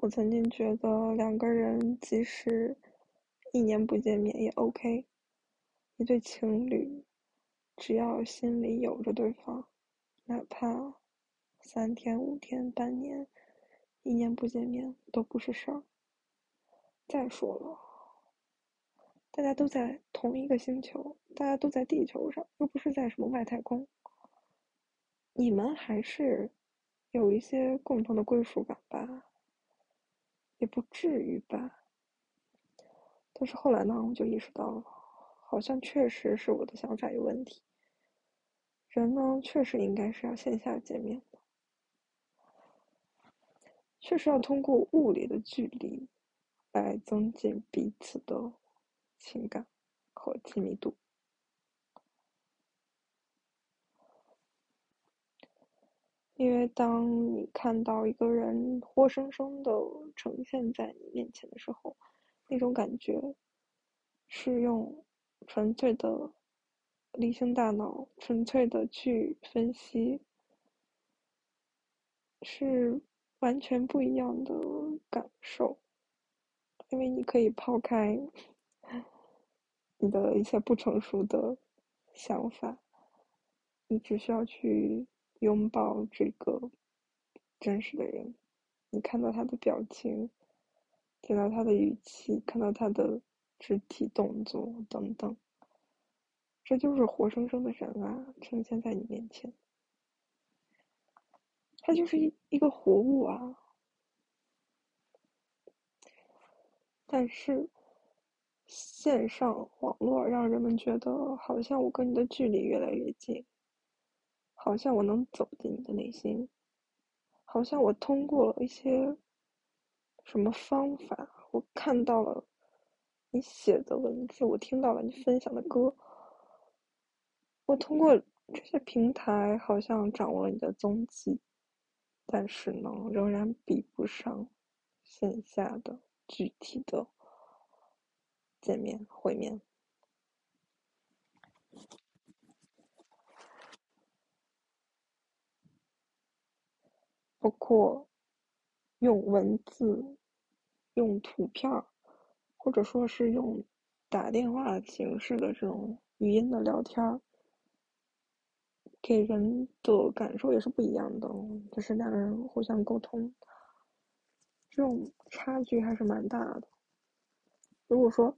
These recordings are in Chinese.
我曾经觉得两个人即使一年不见面也 OK，一对情侣只要心里有着对方，哪怕三天、五天、半年、一年不见面都不是事儿。再说了，大家都在同一个星球，大家都在地球上，又不是在什么外太空，你们还是有一些共同的归属感吧。也不至于吧，但是后来呢，我就意识到了，好像确实是我的想法有问题。人呢，确实应该是要线下见面的，确实要通过物理的距离来增进彼此的情感和亲密度。因为当你看到一个人活生生的呈现在你面前的时候，那种感觉是用纯粹的理性大脑、纯粹的去分析，是完全不一样的感受。因为你可以抛开你的一些不成熟的想法，你只需要去。拥抱这个真实的人，你看到他的表情，听到他的语气，看到他的肢体动作等等，这就是活生生的人啊，呈现在你面前，他就是一一个活物啊。但是线上网络让人们觉得，好像我跟你的距离越来越近。好像我能走进你的内心，好像我通过了一些什么方法，我看到了你写的文字，我听到了你分享的歌，我通过这些平台好像掌握了你的踪迹，但是呢，仍然比不上线下的具体的见面会面。包括用文字、用图片或者说是用打电话形式的这种语音的聊天给人的感受也是不一样的。就是两个人互相沟通，这种差距还是蛮大的。如果说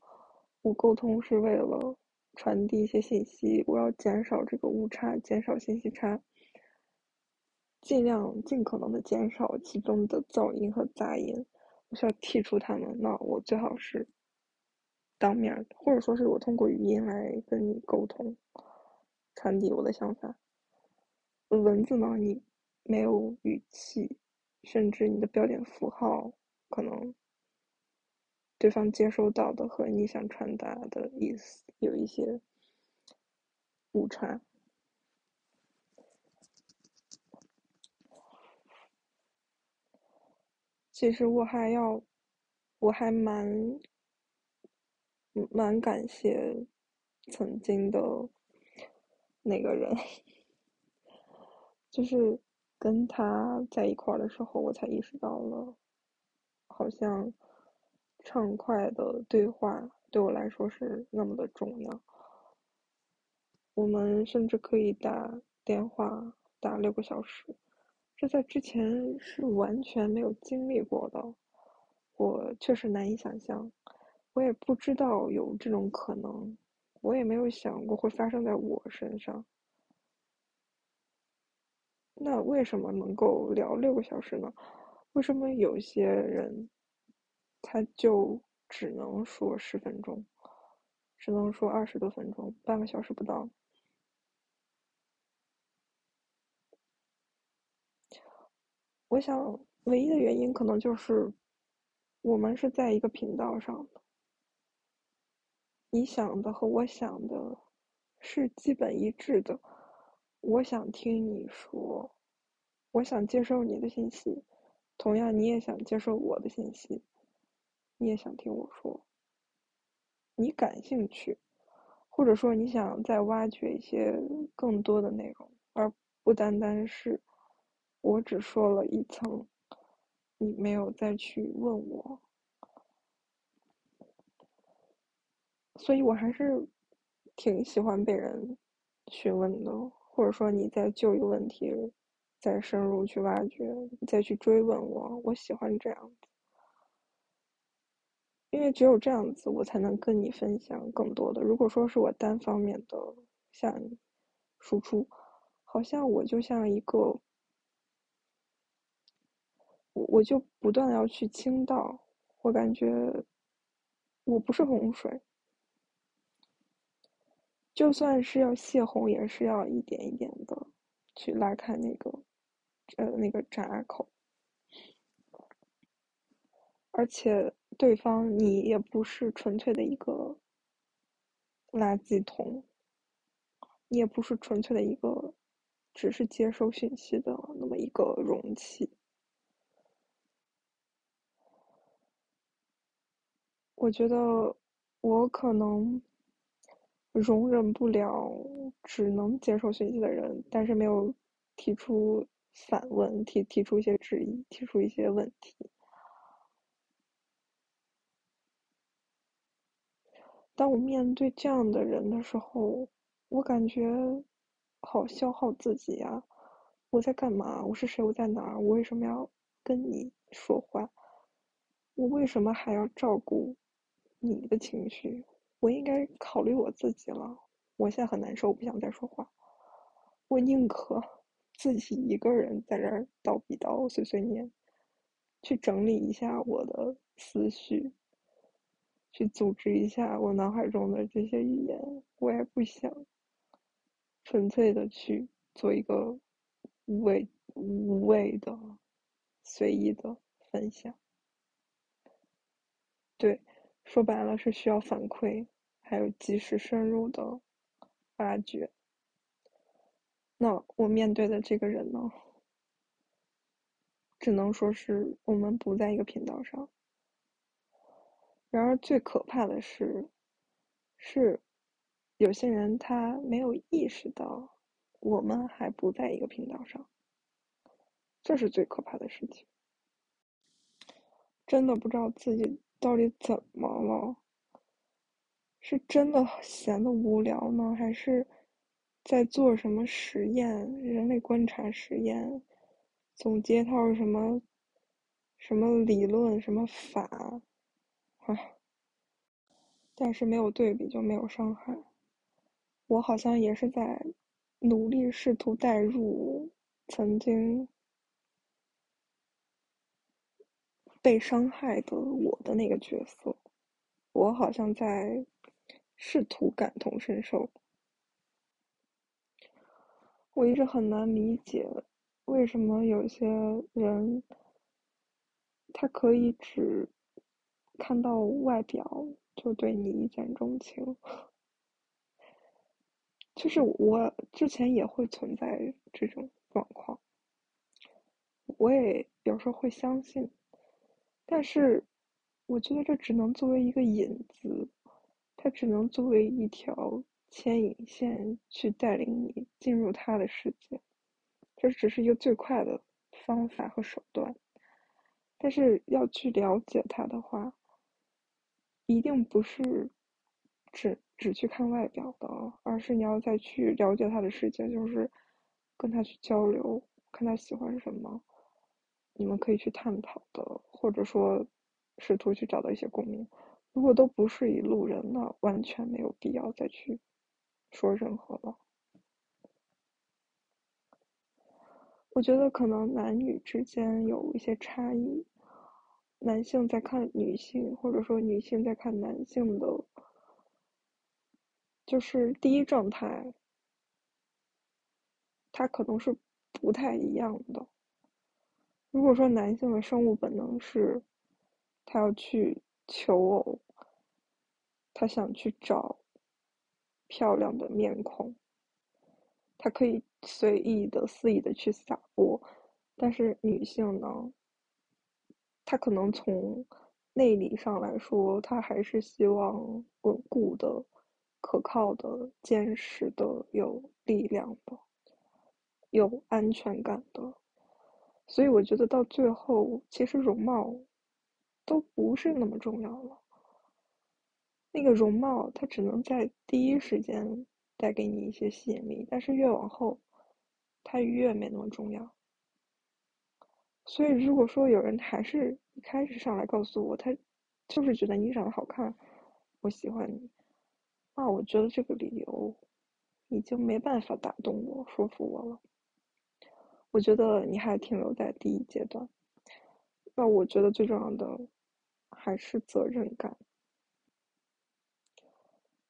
我沟通是为了传递一些信息，我要减少这个误差，减少信息差。尽量尽可能的减少其中的噪音和杂音，我需要剔除它们。那我最好是当面，或者说是我通过语音来跟你沟通，传递我的想法。文字呢，你没有语气，甚至你的标点符号，可能对方接收到的和你想传达的意思有一些误差。其实我还要，我还蛮蛮感谢曾经的那个人，就是跟他在一块儿的时候，我才意识到了，好像畅快的对话对我来说是那么的重要。我们甚至可以打电话打六个小时。这在之前是完全没有经历过的，我确实难以想象，我也不知道有这种可能，我也没有想过会发生在我身上。那为什么能够聊六个小时呢？为什么有些人他就只能说十分钟，只能说二十多分钟，半个小时不到？我想，唯一的原因可能就是，我们是在一个频道上的。你想的和我想的，是基本一致的。我想听你说，我想接受你的信息，同样你也想接受我的信息，你也想听我说。你感兴趣，或者说你想再挖掘一些更多的内容，而不单单是。我只说了一层，你没有再去问我，所以我还是挺喜欢被人询问的，或者说你在就一个问题再深入去挖掘，再去追问我，我喜欢这样，因为只有这样子，我才能跟你分享更多的。如果说是我单方面的向你输出，好像我就像一个，我我就不断的要去倾倒，我感觉我不是洪水。就算是要泄洪，也是要一点一点的去拉开那个，呃，那个闸口。而且对方你也不是纯粹的一个垃圾桶，你也不是纯粹的一个只是接收信息的那么一个容器。我觉得我可能。容忍不了只能接受信息的人，但是没有提出反问，提提出一些质疑，提出一些问题。当我面对这样的人的时候，我感觉好消耗自己呀！我在干嘛？我是谁？我在哪儿？我为什么要跟你说话？我为什么还要照顾你的情绪？我应该考虑我自己了。我现在很难受，我不想再说话。我宁可自己一个人在这儿叨逼叨、碎碎念，去整理一下我的思绪，去组织一下我脑海中的这些语言。我也不想纯粹的去做一个无谓、无谓的、随意的分享。对。说白了是需要反馈，还有及时深入的挖掘。那我面对的这个人呢，只能说是我们不在一个频道上。然而最可怕的是，是有些人他没有意识到我们还不在一个频道上，这是最可怕的事情。真的不知道自己。到底怎么了？是真的闲的无聊呢，还是在做什么实验？人类观察实验，总结套什么什么理论、什么法？啊，但是没有对比就没有伤害。我好像也是在努力试图代入曾经。被伤害的我的那个角色，我好像在试图感同身受。我一直很难理解，为什么有些人他可以只看到外表就对你一见钟情。就是我之前也会存在这种状况，我也有时候会相信。但是，我觉得这只能作为一个引子，它只能作为一条牵引线去带领你进入他的世界，这只是一个最快的方法和手段。但是要去了解他的话，一定不是只只去看外表的，而是你要再去了解他的世界，就是跟他去交流，看他喜欢什么。你们可以去探讨的，或者说试图去找到一些共鸣。如果都不是一路人，那完全没有必要再去说任何了。我觉得可能男女之间有一些差异，男性在看女性，或者说女性在看男性的，就是第一状态，他可能是不太一样的。如果说男性的生物本能是，他要去求偶，他想去找漂亮的面孔，他可以随意的、肆意的去撒播，但是女性呢，她可能从内里上来说，她还是希望稳固的、可靠的、坚实的、有力量的、有安全感的。所以我觉得到最后，其实容貌都不是那么重要了。那个容貌，它只能在第一时间带给你一些吸引力，但是越往后，它越没那么重要。所以，如果说有人还是一开始上来告诉我，他就是觉得你长得好看，我喜欢你，那我觉得这个理由已经没办法打动我、说服我了。我觉得你还停留在第一阶段。那我觉得最重要的还是责任感。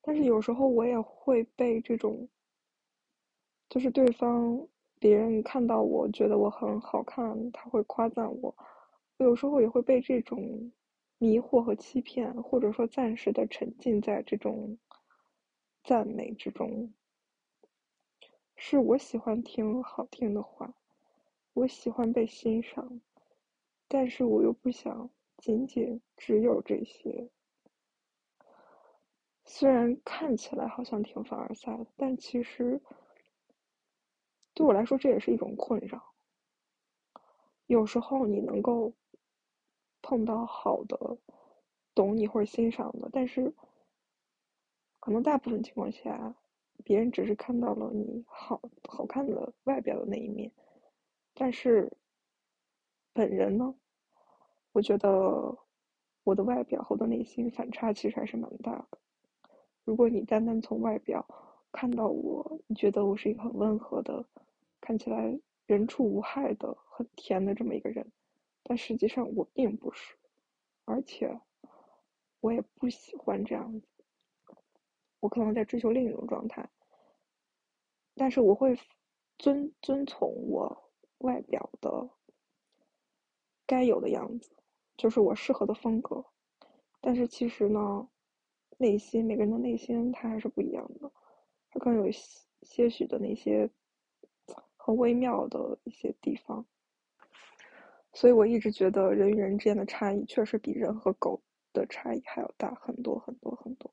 但是有时候我也会被这种，就是对方别人看到我觉得我很好看，他会夸赞我，我有时候也会被这种迷惑和欺骗，或者说暂时的沉浸在这种赞美之中。是我喜欢听好听的话，我喜欢被欣赏，但是我又不想仅仅只有这些。虽然看起来好像挺凡尔赛的，但其实对我来说这也是一种困扰。有时候你能够碰到好的、懂你或者欣赏的，但是可能大部分情况下，别人只是看到了你好好看的外表的那一面，但是本人呢，我觉得我的外表和我的内心反差其实还是蛮大的。如果你单单从外表看到我，你觉得我是一个很温和的，看起来人畜无害的、很甜的这么一个人，但实际上我并不是，而且我也不喜欢这样子。我可能在追求另一种状态，但是我会遵遵从我外表的该有的样子，就是我适合的风格。但是其实呢？内心每个人的内心，他还是不一样的，他更有些许的那些很微妙的一些地方，所以我一直觉得人与人之间的差异，确实比人和狗的差异还要大很多很多很多。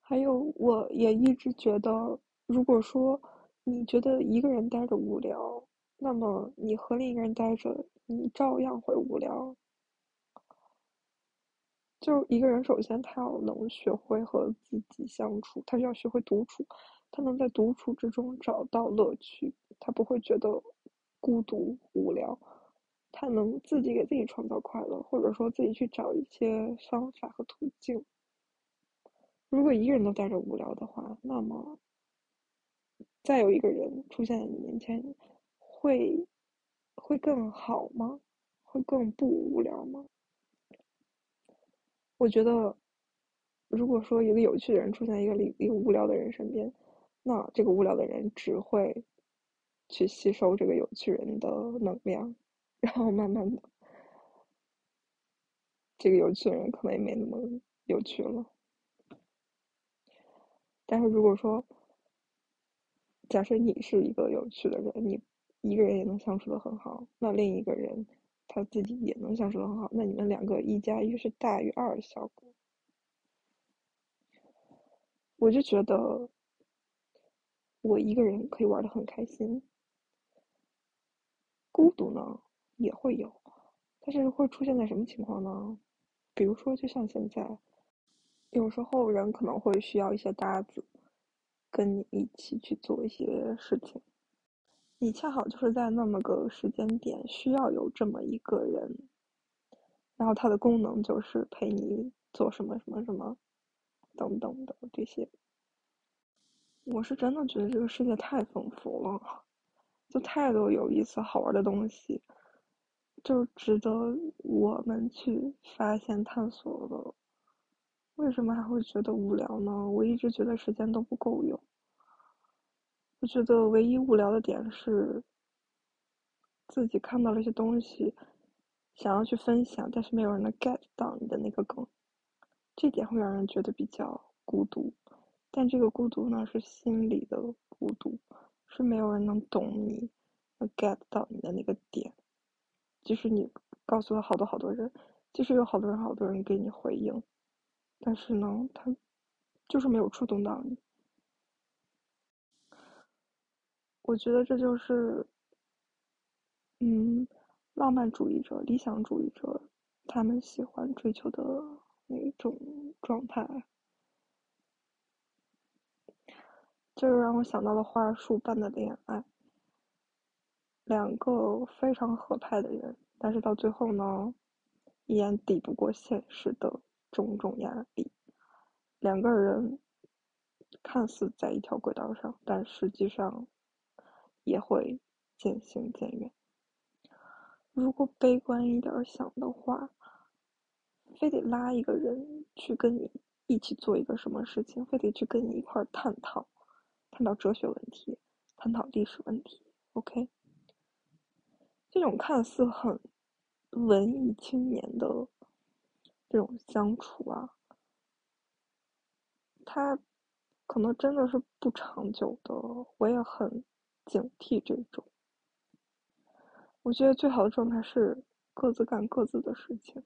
还有，我也一直觉得，如果说你觉得一个人待着无聊，那么你和另一个人待着，你照样会无聊。就一个人，首先他要能学会和自己相处，他要学会独处，他能在独处之中找到乐趣，他不会觉得孤独无聊，他能自己给自己创造快乐，或者说自己去找一些方法和途径。如果一个人都待着无聊的话，那么再有一个人出现在你面前，会会更好吗？会更不无聊吗？我觉得，如果说一个有趣的人出现在一个一个无聊的人身边，那这个无聊的人只会去吸收这个有趣人的能量，然后慢慢的，这个有趣的人可能也没那么有趣了。但是如果说，假设你是一个有趣的人，你一个人也能相处的很好，那另一个人。他自己也能相处的很好，那你们两个一加一是大于二的效果。我就觉得，我一个人可以玩的很开心，孤独呢也会有，但是会出现在什么情况呢？比如说，就像现在，有时候人可能会需要一些搭子，跟你一起去做一些事情。你恰好就是在那么个时间点需要有这么一个人，然后他的功能就是陪你做什么什么什么，等等的这些。我是真的觉得这个世界太丰富了，就太多有意思好玩的东西，就值得我们去发现探索的。为什么还会觉得无聊呢？我一直觉得时间都不够用。我觉得唯一无聊的点是，自己看到了一些东西，想要去分享，但是没有人能 get 到你的那个梗，这点会让人觉得比较孤独。但这个孤独呢，是心里的孤独，是没有人能懂你，能 get 到你的那个点。即使你告诉了好多好多人，即使有好多人好多人给你回应，但是呢，他就是没有触动到你。我觉得这就是嗯浪漫主义者、理想主义者，他们喜欢追求的那种状态。这就让我想到了花束般的恋爱，两个非常合拍的人，但是到最后呢，依然抵不过现实的种种压力。两个人看似在一条轨道上，但实际上也会渐行渐远。如果悲观一点想的话，非得拉一个人去跟你一起做一个什么事情，非得去跟你一块探讨。探讨哲学问题，探讨历史问题，OK。这种看似很文艺青年的这种相处啊，它可能真的是不长久的。我也很警惕这种。我觉得最好的状态是各自干各自的事情。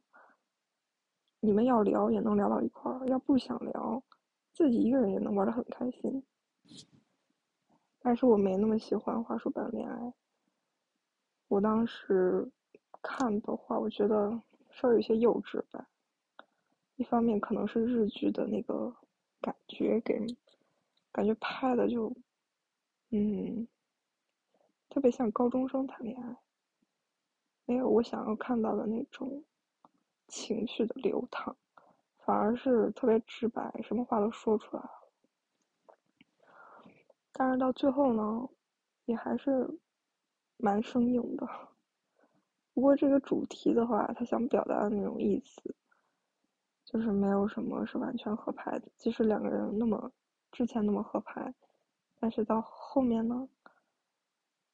你们要聊也能聊到一块儿，要不想聊，自己一个人也能玩的很开心。但是我没那么喜欢《花束般恋爱》。我当时看的话，我觉得稍微有些幼稚吧。一方面可能是日剧的那个感觉给感觉拍的就，嗯，特别像高中生谈恋爱，没有我想要看到的那种情绪的流淌，反而是特别直白，什么话都说出来了。但是到最后呢，也还是蛮生硬的。不过这个主题的话，他想表达的那种意思，就是没有什么是完全合拍的。即使两个人那么之前那么合拍，但是到后面呢，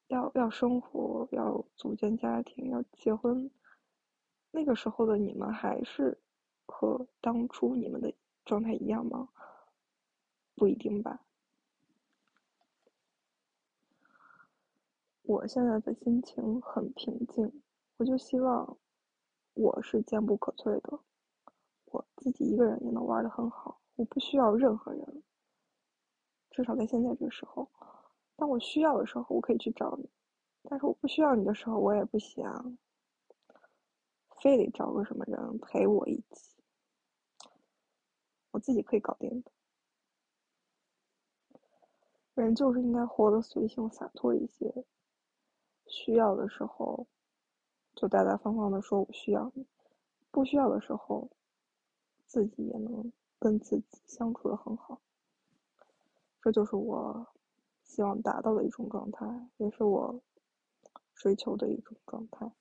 要要生活，要组建家庭，要结婚，那个时候的你们还是和当初你们的状态一样吗？不一定吧。我现在的心情很平静，我就希望我是坚不可摧的，自己一个人也能玩的很好，我不需要任何人，至少在现在这个时候，当我需要的时候，我可以去找你，但是我不需要你的时候，我也不想非得找个什么人陪我一起，我自己可以搞定的。人就是应该活得随性洒脱一些。需要的时候，就大大方方的说我需要你；不需要的时候，自己也能跟自己相处的很好。这就是我希望达到的一种状态，也是我追求的一种状态。